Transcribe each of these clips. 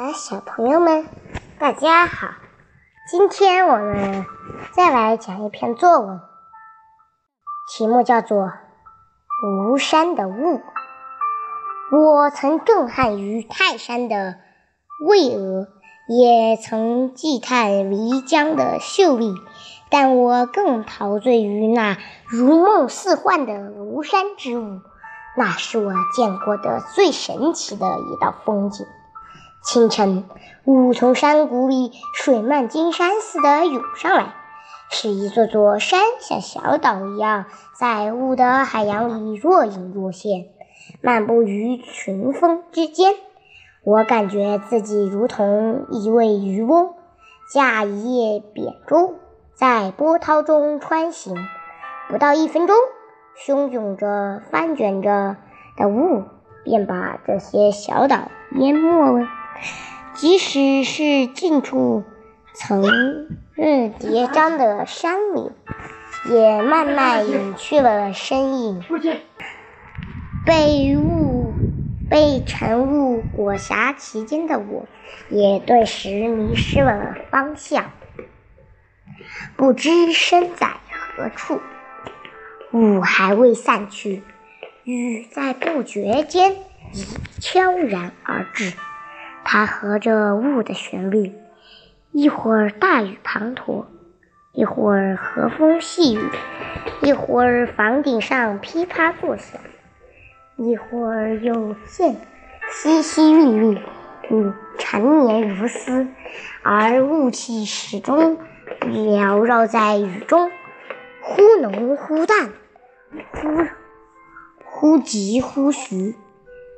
的小朋友们，大家好！今天我们再来讲一篇作文，题目叫做《庐山的雾》。我曾震撼于泰山的巍峨，也曾惊叹漓江的秀丽，但我更陶醉于那如梦似幻的庐山之雾。那是我见过的最神奇的一道风景。清晨，雾从山谷里水漫金山似的涌上来，是一座座山像小岛一样在雾的海洋里若隐若现，漫步于群峰之间。我感觉自己如同一位渔翁，驾一叶扁舟在波涛中穿行。不到一分钟，汹涌着、翻卷着的雾便把这些小岛淹没了。即使是近处层日叠嶂的山岭，也慢慢隐去了身影。被雾、被晨雾裹挟其间的我，也顿时迷失了方向，不知身在何处。雾还未散去，雨在不觉间已悄然而至。它和着雾的旋律，一会儿大雨滂沱，一会儿和风细雨，一会儿房顶上噼啪作响，一会儿又见淅淅沥沥，雨缠绵如丝，而雾气始终缭绕在雨中，忽浓忽淡，忽忽急忽徐，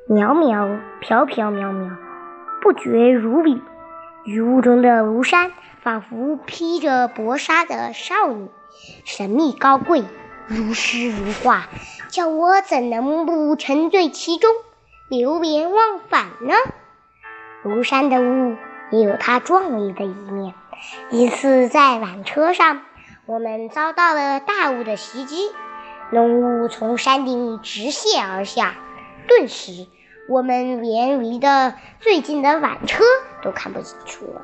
渺渺飘飘渺渺。不绝如缕，雨雾中的庐山仿佛披着薄纱的少女，神秘高贵，如诗如画，叫我怎能不沉醉其中，流连忘返呢？庐山的雾也有它壮丽的一面。一次在缆车上，我们遭到了大雾的袭击，浓雾从山顶直泻而下，顿时。我们连离得最近的缆车都看不清楚了。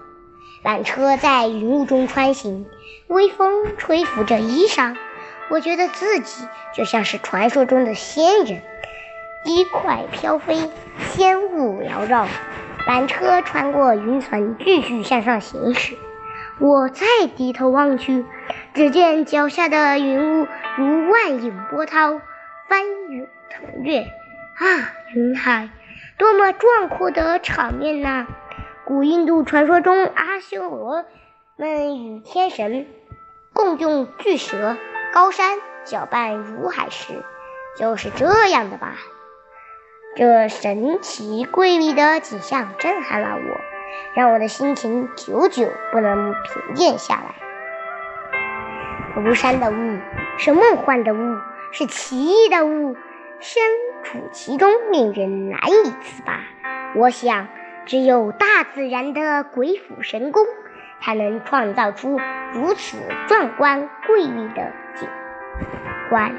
缆车在云雾中穿行，微风吹拂着衣裳，我觉得自己就像是传说中的仙人，衣块飘飞，仙雾缭绕。缆车穿过云层，继续向上行驶。我再低头望去，只见脚下的云雾如万影波涛，翻涌腾跃。啊，云海，多么壮阔的场面呐！古印度传说中，阿修罗们与天神共用巨蛇，高山搅拌如海时，就是这样的吧？这神奇瑰丽的景象震撼了我，让我的心情久久不能平静下来。庐山的雾是梦幻的雾，是奇异的雾。深处其中，令人难以自拔。我想，只有大自然的鬼斧神工，才能创造出如此壮观瑰丽的景观。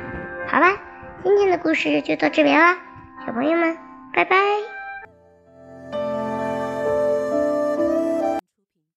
好了，今天的故事就到这里了，小朋友们，拜拜。